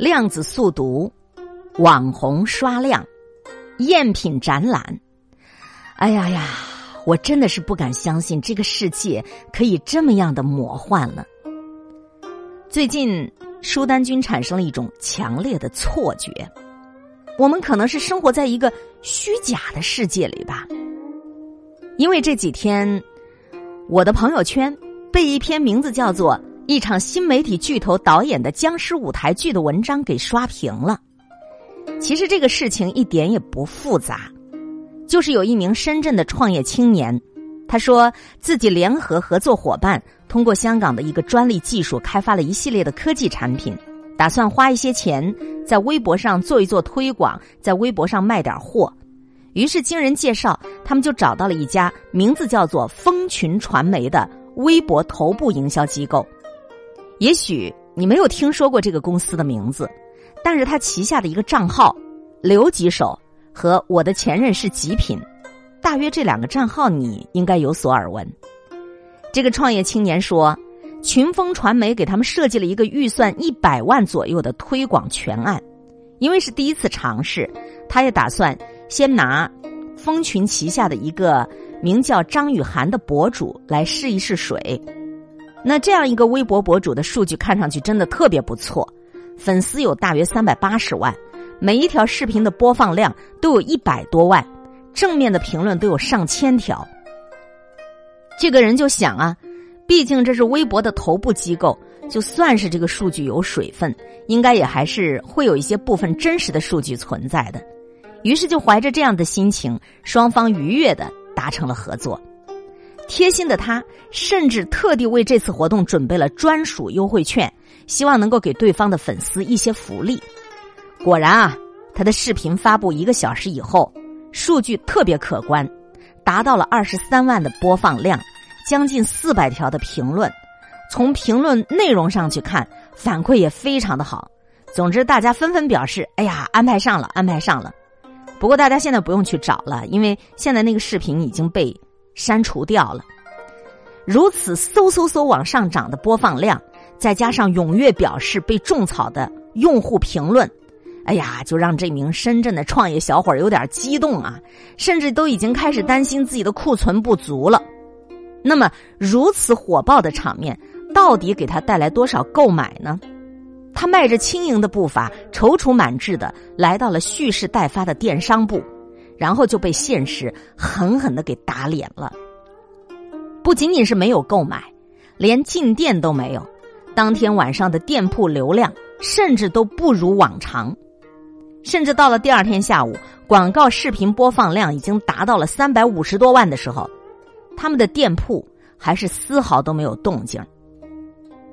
量子速读、网红刷量、赝品展览。哎呀呀，我真的是不敢相信这个世界可以这么样的魔幻了。最近，舒丹君产生了一种强烈的错觉，我们可能是生活在一个虚假的世界里吧。因为这几天，我的朋友圈被一篇名字叫做。一场新媒体巨头导演的僵尸舞台剧的文章给刷屏了。其实这个事情一点也不复杂，就是有一名深圳的创业青年，他说自己联合合作伙伴，通过香港的一个专利技术开发了一系列的科技产品，打算花一些钱在微博上做一做推广，在微博上卖点货。于是经人介绍，他们就找到了一家名字叫做蜂群传媒的微博头部营销机构。也许你没有听说过这个公司的名字，但是他旗下的一个账号“刘吉手”和我的前任是极品，大约这两个账号你应该有所耳闻。这个创业青年说，群峰传媒给他们设计了一个预算一百万左右的推广全案，因为是第一次尝试，他也打算先拿蜂群旗下的一个名叫张雨涵的博主来试一试水。那这样一个微博博主的数据看上去真的特别不错，粉丝有大约三百八十万，每一条视频的播放量都有一百多万，正面的评论都有上千条。这个人就想啊，毕竟这是微博的头部机构，就算是这个数据有水分，应该也还是会有一些部分真实的数据存在的。于是就怀着这样的心情，双方愉悦的达成了合作。贴心的他，甚至特地为这次活动准备了专属优惠券，希望能够给对方的粉丝一些福利。果然啊，他的视频发布一个小时以后，数据特别可观，达到了二十三万的播放量，将近四百条的评论。从评论内容上去看，反馈也非常的好。总之，大家纷纷表示：“哎呀，安排上了，安排上了。”不过，大家现在不用去找了，因为现在那个视频已经被。删除掉了，如此嗖嗖嗖往上涨的播放量，再加上踊跃表示被种草的用户评论，哎呀，就让这名深圳的创业小伙有点激动啊，甚至都已经开始担心自己的库存不足了。那么，如此火爆的场面，到底给他带来多少购买呢？他迈着轻盈的步伐，踌躇满志的来到了蓄势待发的电商部。然后就被现实狠狠的给打脸了。不仅仅是没有购买，连进店都没有。当天晚上的店铺流量甚至都不如往常，甚至到了第二天下午，广告视频播放量已经达到了三百五十多万的时候，他们的店铺还是丝毫都没有动静。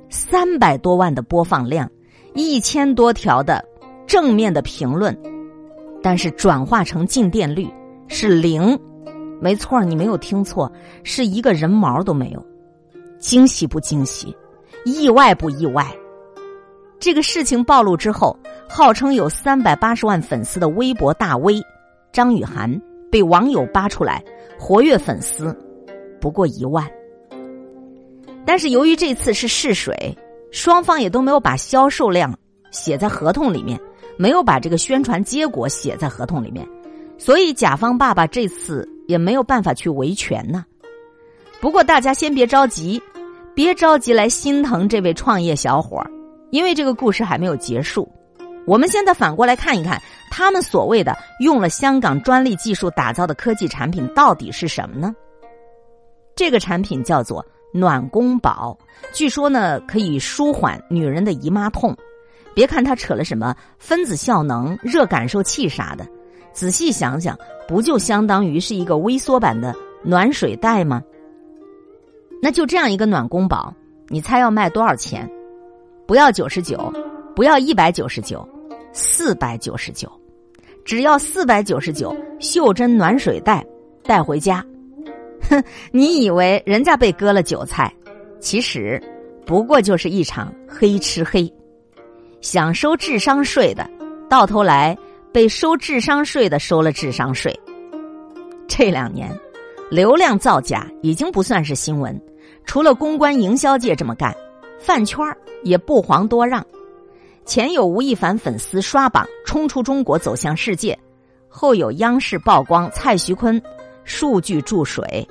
三百多万的播放量，一千多条的正面的评论。但是转化成进店率是零，没错，你没有听错，是一个人毛都没有。惊喜不惊喜？意外不意外？这个事情暴露之后，号称有三百八十万粉丝的微博大 V 张雨涵被网友扒出来，活跃粉丝不过一万。但是由于这次是试水，双方也都没有把销售量写在合同里面。没有把这个宣传结果写在合同里面，所以甲方爸爸这次也没有办法去维权呢。不过大家先别着急，别着急来心疼这位创业小伙儿因为这个故事还没有结束。我们现在反过来看一看，他们所谓的用了香港专利技术打造的科技产品到底是什么呢？这个产品叫做暖宫宝，据说呢可以舒缓女人的姨妈痛。别看他扯了什么分子效能、热感受器啥的，仔细想想，不就相当于是一个微缩版的暖水袋吗？那就这样一个暖宫宝，你猜要卖多少钱？不要九十九，不要一百九十九，四百九十九，只要四百九十九，袖珍暖水袋带回家。哼，你以为人家被割了韭菜，其实不过就是一场黑吃黑。想收智商税的，到头来被收智商税的收了智商税。这两年，流量造假已经不算是新闻，除了公关营销界这么干，饭圈也不遑多让。前有吴亦凡粉丝刷榜冲出中国走向世界，后有央视曝光蔡徐坤数据注水，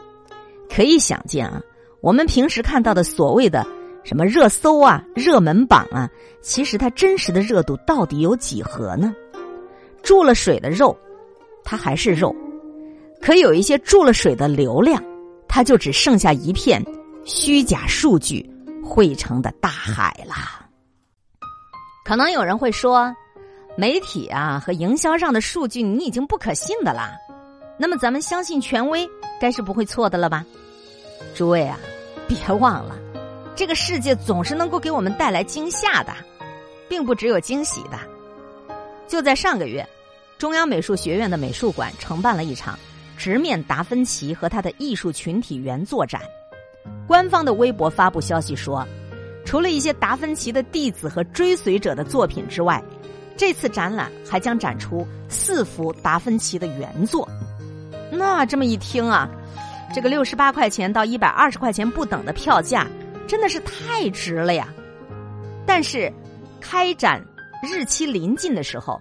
可以想见啊，我们平时看到的所谓的什么热搜啊、热门榜啊，其实它真实的热度到底有几何呢？注了水的肉，它还是肉；可有一些注了水的流量，它就只剩下一片虚假数据汇成的大海了。可能有人会说，媒体啊和营销上的数据你已经不可信的啦。那么咱们相信权威，该是不会错的了吧？诸位啊，别忘了，这个世界总是能够给我们带来惊吓的，并不只有惊喜的。就在上个月，中央美术学院的美术馆承办了一场直面达芬奇和他的艺术群体原作展。官方的微博发布消息说。除了一些达芬奇的弟子和追随者的作品之外，这次展览还将展出四幅达芬奇的原作。那这么一听啊，这个六十八块钱到一百二十块钱不等的票价，真的是太值了呀！但是，开展日期临近的时候，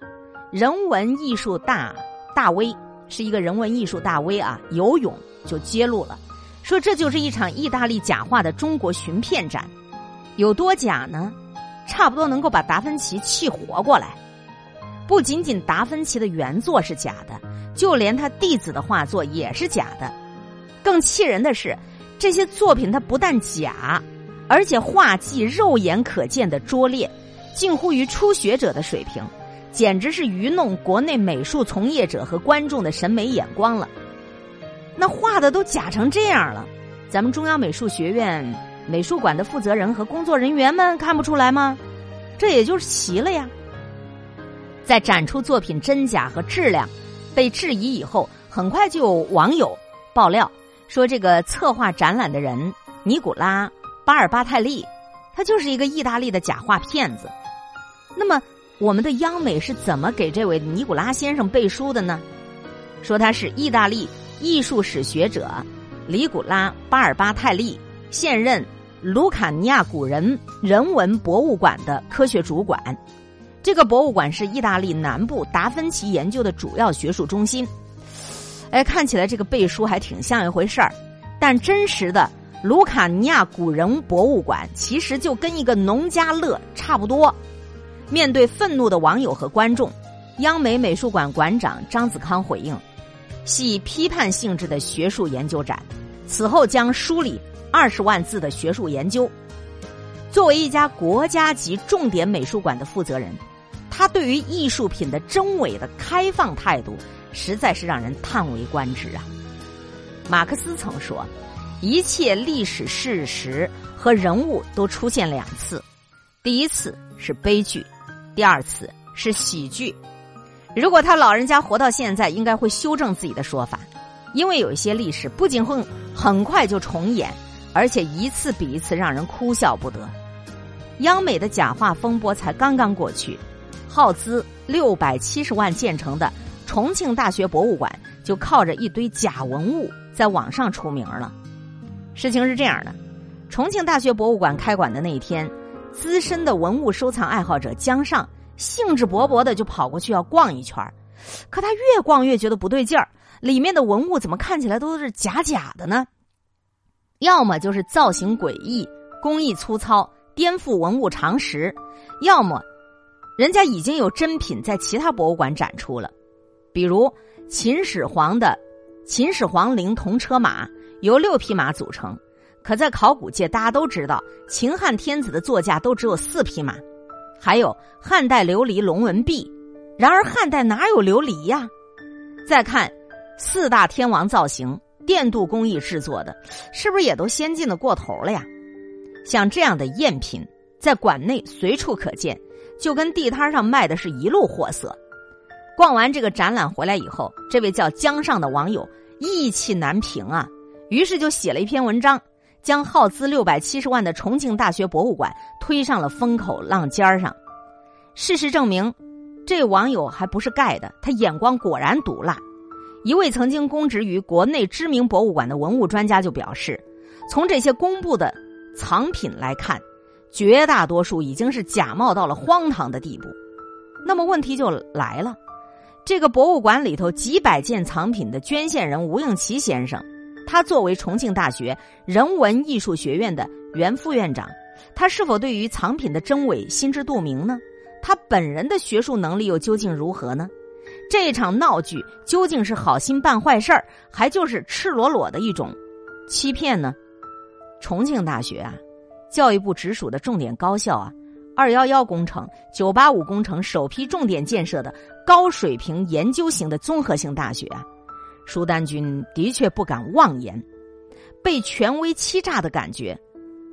人文艺术大大 V 是一个人文艺术大 V 啊，游泳就揭露了，说这就是一场意大利假画的中国寻片展。有多假呢？差不多能够把达芬奇气活过来。不仅仅达芬奇的原作是假的，就连他弟子的画作也是假的。更气人的是，这些作品它不但假，而且画技肉眼可见的拙劣，近乎于初学者的水平，简直是愚弄国内美术从业者和观众的审美眼光了。那画的都假成这样了，咱们中央美术学院。美术馆的负责人和工作人员们看不出来吗？这也就是奇了呀。在展出作品真假和质量被质疑以后，很快就有网友爆料说，这个策划展览的人尼古拉·巴尔巴泰利，他就是一个意大利的假话骗子。那么，我们的央美是怎么给这位尼古拉先生背书的呢？说他是意大利艺术史学者尼古拉·巴尔巴泰利，现任。卢卡尼亚古人人文博物馆的科学主管，这个博物馆是意大利南部达芬奇研究的主要学术中心。哎，看起来这个背书还挺像一回事儿，但真实的卢卡尼亚古人博物馆其实就跟一个农家乐差不多。面对愤怒的网友和观众，央美美术馆馆长张子康回应：系批判性质的学术研究展，此后将梳理。二十万字的学术研究，作为一家国家级重点美术馆的负责人，他对于艺术品的真伪的开放态度，实在是让人叹为观止啊！马克思曾说：“一切历史事实和人物都出现两次，第一次是悲剧，第二次是喜剧。”如果他老人家活到现在，应该会修正自己的说法，因为有一些历史不仅会很快就重演。而且一次比一次让人哭笑不得。央美的假画风波才刚刚过去，耗资六百七十万建成的重庆大学博物馆就靠着一堆假文物在网上出名了。事情是这样的：重庆大学博物馆开馆的那一天，资深的文物收藏爱好者江上兴致勃勃的就跑过去要逛一圈可他越逛越觉得不对劲儿，里面的文物怎么看起来都是假假的呢？要么就是造型诡异、工艺粗糙、颠覆文物常识；要么，人家已经有真品在其他博物馆展出了，比如秦始皇的秦始皇陵铜车马由六匹马组成，可在考古界大家都知道，秦汉天子的座驾都只有四匹马。还有汉代琉璃龙纹璧，然而汉代哪有琉璃呀？再看四大天王造型。电镀工艺制作的，是不是也都先进的过头了呀？像这样的赝品，在馆内随处可见，就跟地摊上卖的是一路货色。逛完这个展览回来以后，这位叫江上的网友意气难平啊，于是就写了一篇文章，将耗资六百七十万的重庆大学博物馆推上了风口浪尖上。事实证明，这网友还不是盖的，他眼光果然毒辣。一位曾经供职于国内知名博物馆的文物专家就表示，从这些公布的藏品来看，绝大多数已经是假冒到了荒唐的地步。那么问题就来了，这个博物馆里头几百件藏品的捐献人吴应奇先生，他作为重庆大学人文艺术学院的原副院长，他是否对于藏品的真伪心知肚明呢？他本人的学术能力又究竟如何呢？这场闹剧究竟是好心办坏事儿，还就是赤裸裸的一种欺骗呢？重庆大学啊，教育部直属的重点高校啊，二幺幺工程、九八五工程首批重点建设的高水平研究型的综合性大学啊，舒丹君的确不敢妄言，被权威欺诈的感觉，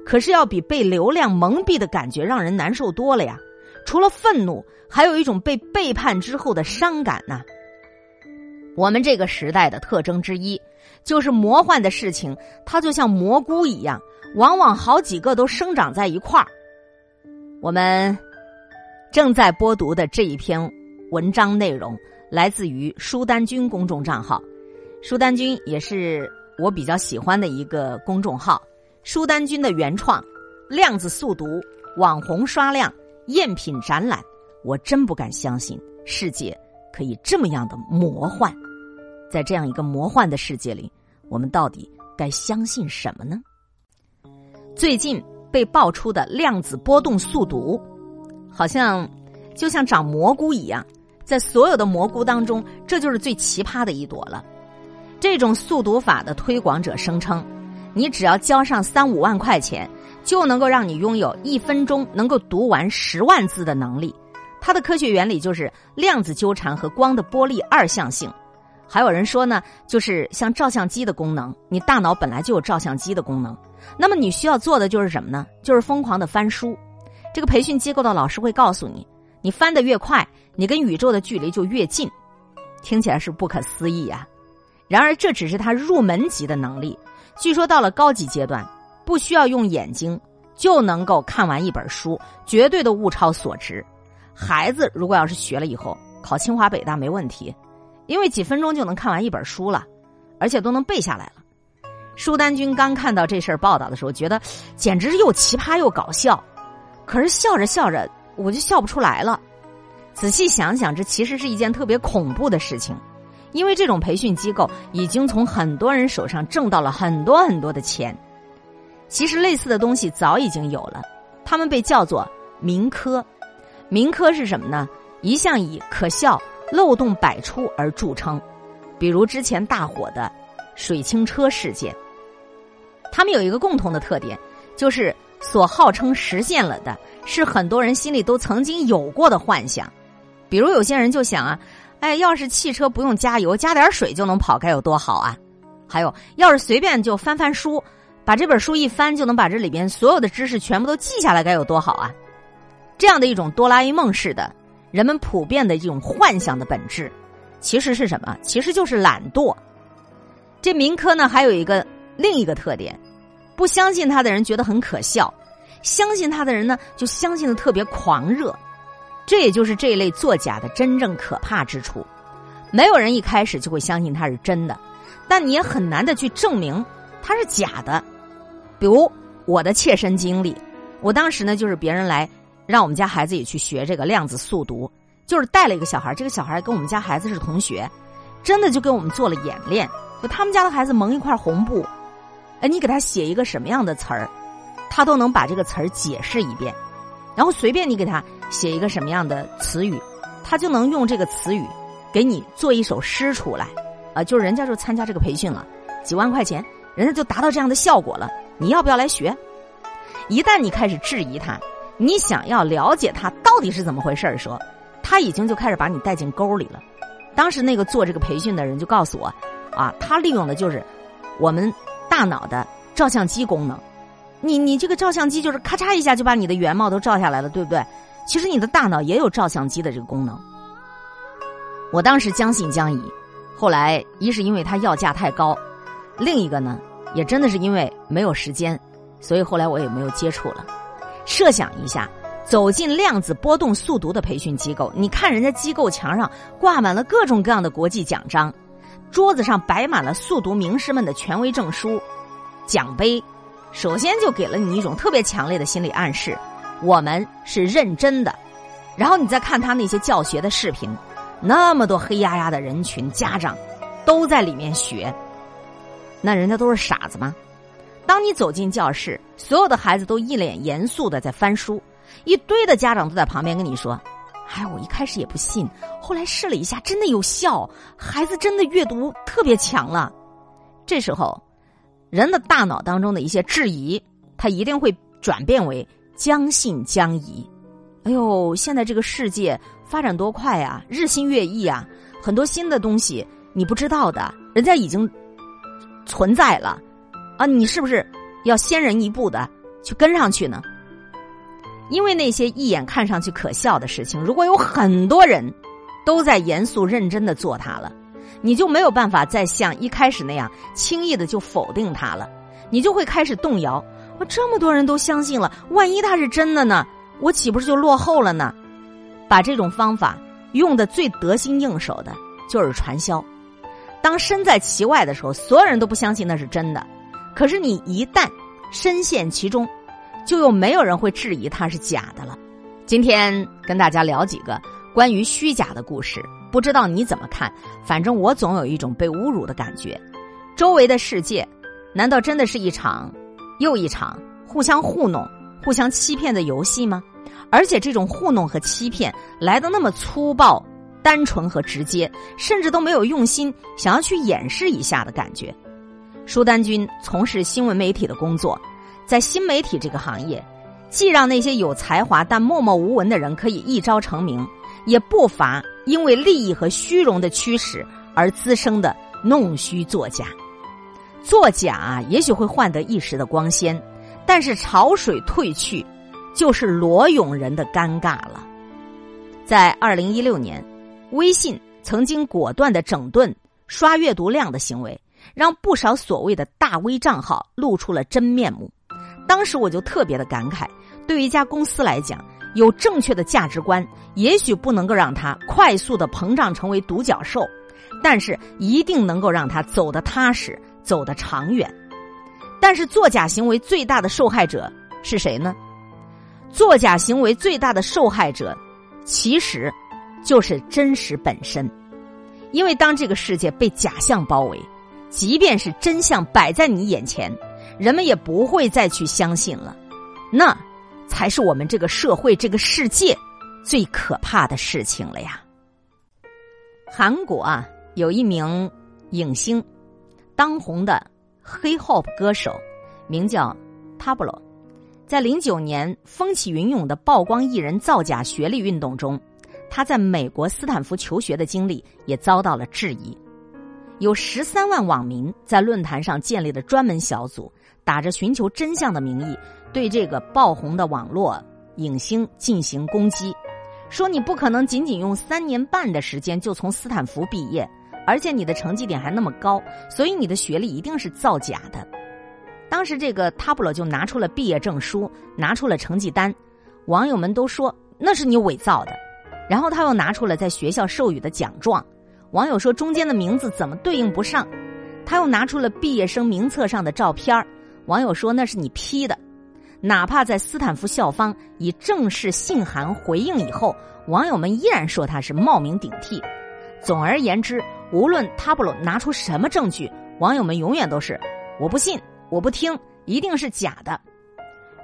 可是要比被流量蒙蔽的感觉让人难受多了呀。除了愤怒，还有一种被背叛之后的伤感呐。我们这个时代的特征之一，就是魔幻的事情，它就像蘑菇一样，往往好几个都生长在一块儿。我们正在播读的这一篇文章内容，来自于舒丹君公众账号。舒丹君也是我比较喜欢的一个公众号。舒丹君的原创，量子速读，网红刷量。赝品展览，我真不敢相信世界可以这么样的魔幻。在这样一个魔幻的世界里，我们到底该相信什么呢？最近被爆出的量子波动速读，好像就像长蘑菇一样，在所有的蘑菇当中，这就是最奇葩的一朵了。这种速读法的推广者声称，你只要交上三五万块钱。就能够让你拥有一分钟能够读完十万字的能力。它的科学原理就是量子纠缠和光的波粒二象性。还有人说呢，就是像照相机的功能，你大脑本来就有照相机的功能。那么你需要做的就是什么呢？就是疯狂的翻书。这个培训机构的老师会告诉你，你翻得越快，你跟宇宙的距离就越近。听起来是不可思议呀。然而这只是他入门级的能力。据说到了高级阶段。不需要用眼睛就能够看完一本书，绝对的物超所值。孩子如果要是学了以后考清华北大没问题，因为几分钟就能看完一本书了，而且都能背下来了。舒丹君刚看到这事儿报道的时候，觉得简直又奇葩又搞笑，可是笑着笑着我就笑不出来了。仔细想想，这其实是一件特别恐怖的事情，因为这种培训机构已经从很多人手上挣到了很多很多的钱。其实类似的东西早已经有了，他们被叫做民科。民科是什么呢？一向以可笑、漏洞百出而著称，比如之前大火的水清车事件。他们有一个共同的特点，就是所号称实现了的是很多人心里都曾经有过的幻想。比如有些人就想啊，哎，要是汽车不用加油，加点水就能跑，该有多好啊！还有，要是随便就翻翻书。把这本书一翻，就能把这里边所有的知识全部都记下来，该有多好啊！这样的一种哆啦 A 梦式的，人们普遍的这种幻想的本质，其实是什么？其实就是懒惰。这民科呢，还有一个另一个特点：不相信他的人觉得很可笑，相信他的人呢，就相信的特别狂热。这也就是这一类作假的真正可怕之处。没有人一开始就会相信它是真的，但你也很难的去证明它是假的。比如我的切身经历，我当时呢就是别人来让我们家孩子也去学这个量子速读，就是带了一个小孩，这个小孩跟我们家孩子是同学，真的就跟我们做了演练。就他们家的孩子蒙一块红布，哎，你给他写一个什么样的词儿，他都能把这个词儿解释一遍。然后随便你给他写一个什么样的词语，他就能用这个词语给你做一首诗出来。啊，就是人家就参加这个培训了，几万块钱，人家就达到这样的效果了。你要不要来学？一旦你开始质疑他，你想要了解他到底是怎么回事儿，说他已经就开始把你带进沟里了。当时那个做这个培训的人就告诉我，啊，他利用的就是我们大脑的照相机功能。你你这个照相机就是咔嚓一下就把你的原貌都照下来了，对不对？其实你的大脑也有照相机的这个功能。我当时将信将疑，后来一是因为他要价太高，另一个呢。也真的是因为没有时间，所以后来我也没有接触了。设想一下，走进量子波动速读的培训机构，你看人家机构墙上挂满了各种各样的国际奖章，桌子上摆满了速读名师们的权威证书、奖杯，首先就给了你一种特别强烈的心理暗示，我们是认真的。然后你再看他那些教学的视频，那么多黑压压的人群，家长都在里面学，那人家都是傻子吗？当你走进教室，所有的孩子都一脸严肃的在翻书，一堆的家长都在旁边跟你说：“哎，我一开始也不信，后来试了一下，真的有效，孩子真的阅读特别强了。”这时候，人的大脑当中的一些质疑，他一定会转变为将信将疑。哎呦，现在这个世界发展多快啊，日新月异啊，很多新的东西你不知道的，人家已经存在了啊，你是不是要先人一步的去跟上去呢？因为那些一眼看上去可笑的事情，如果有很多人都在严肃认真的做它了，你就没有办法再像一开始那样轻易的就否定他了，你就会开始动摇。我这么多人都相信了，万一他是真的呢？我岂不是就落后了呢？把这种方法用的最得心应手的，就是传销。当身在其外的时候，所有人都不相信那是真的。可是你一旦深陷其中，就又没有人会质疑它是假的了。今天跟大家聊几个关于虚假的故事，不知道你怎么看？反正我总有一种被侮辱的感觉。周围的世界，难道真的是一场又一场互相糊弄、互相欺骗的游戏吗？而且这种糊弄和欺骗来的那么粗暴、单纯和直接，甚至都没有用心想要去掩饰一下的感觉。舒丹君从事新闻媒体的工作，在新媒体这个行业，既让那些有才华但默默无闻的人可以一朝成名，也不乏因为利益和虚荣的驱使而滋生的弄虚作假。作假也许会换得一时的光鲜，但是潮水退去。就是裸泳人的尴尬了。在二零一六年，微信曾经果断的整顿刷阅读量的行为，让不少所谓的大 V 账号露出了真面目。当时我就特别的感慨，对于一家公司来讲，有正确的价值观，也许不能够让它快速的膨胀成为独角兽，但是一定能够让它走得踏实，走得长远。但是作假行为最大的受害者是谁呢？作假行为最大的受害者，其实就是真实本身。因为当这个世界被假象包围，即便是真相摆在你眼前，人们也不会再去相信了。那才是我们这个社会、这个世界最可怕的事情了呀。韩国啊，有一名影星，当红的 hip hop 歌手，名叫 Tablo。在零九年风起云涌的曝光艺人造假学历运动中，他在美国斯坦福求学的经历也遭到了质疑。有十三万网民在论坛上建立了专门小组，打着寻求真相的名义，对这个爆红的网络影星进行攻击，说你不可能仅仅用三年半的时间就从斯坦福毕业，而且你的成绩点还那么高，所以你的学历一定是造假的。当时这个塔布罗就拿出了毕业证书，拿出了成绩单，网友们都说那是你伪造的。然后他又拿出了在学校授予的奖状，网友说中间的名字怎么对应不上？他又拿出了毕业生名册上的照片网友说那是你 P 的。哪怕在斯坦福校方以正式信函回应以后，网友们依然说他是冒名顶替。总而言之，无论塔布罗拿出什么证据，网友们永远都是我不信。我不听，一定是假的，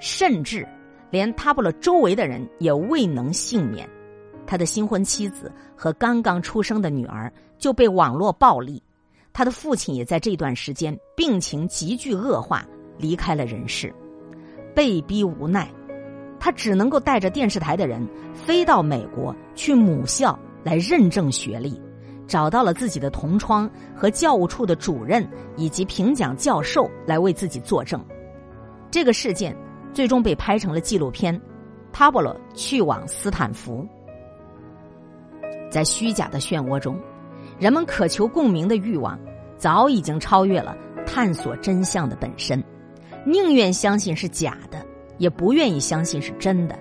甚至连他布勒周围的人也未能幸免。他的新婚妻子和刚刚出生的女儿就被网络暴力，他的父亲也在这段时间病情急剧恶化，离开了人世。被逼无奈，他只能够带着电视台的人飞到美国去母校来认证学历。找到了自己的同窗和教务处的主任以及评奖教授来为自己作证，这个事件最终被拍成了纪录片《塔波罗去往斯坦福》。在虚假的漩涡中，人们渴求共鸣的欲望早已经超越了探索真相的本身，宁愿相信是假的，也不愿意相信是真的。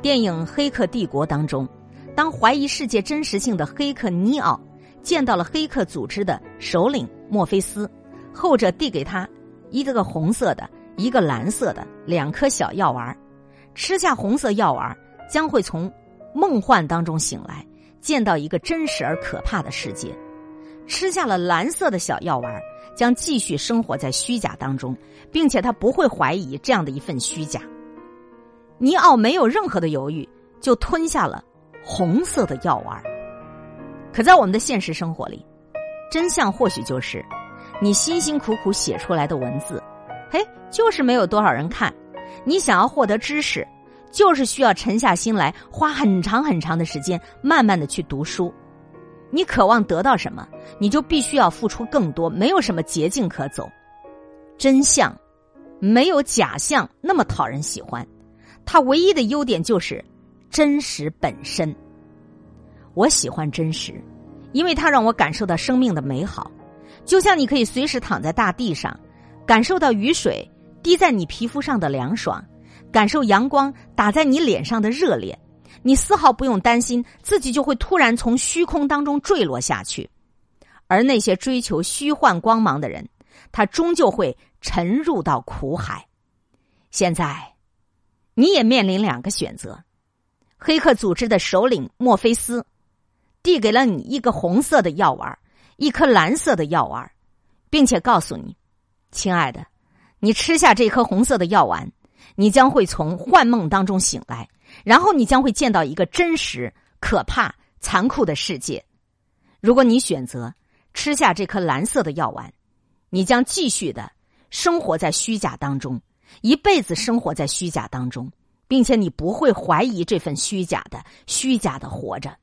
电影《黑客帝国》当中。当怀疑世界真实性的黑客尼奥见到了黑客组织的首领墨菲斯，后者递给他一个个红色的一个蓝色的，两颗小药丸吃下红色药丸将会从梦幻当中醒来，见到一个真实而可怕的世界；吃下了蓝色的小药丸将继续生活在虚假当中，并且他不会怀疑这样的一份虚假。尼奥没有任何的犹豫，就吞下了红色的药丸。可在我们的现实生活里，真相或许就是你辛辛苦苦写出来的文字。嘿，就是没有多少人看。你想要获得知识，就是需要沉下心来，花很长很长的时间，慢慢的去读书。你渴望得到什么，你就必须要付出更多，没有什么捷径可走。真相没有假象那么讨人喜欢，它唯一的优点就是真实本身。我喜欢真实，因为它让我感受到生命的美好，就像你可以随时躺在大地上。感受到雨水滴在你皮肤上的凉爽，感受阳光打在你脸上的热烈，你丝毫不用担心自己就会突然从虚空当中坠落下去。而那些追求虚幻光芒的人，他终究会沉入到苦海。现在，你也面临两个选择：黑客组织的首领墨菲斯递给了你一个红色的药丸，一颗蓝色的药丸，并且告诉你。亲爱的，你吃下这颗红色的药丸，你将会从幻梦当中醒来，然后你将会见到一个真实、可怕、残酷的世界。如果你选择吃下这颗蓝色的药丸，你将继续的生活在虚假当中，一辈子生活在虚假当中，并且你不会怀疑这份虚假的、虚假的活着。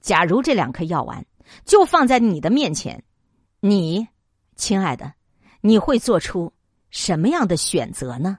假如这两颗药丸就放在你的面前，你，亲爱的。你会做出什么样的选择呢？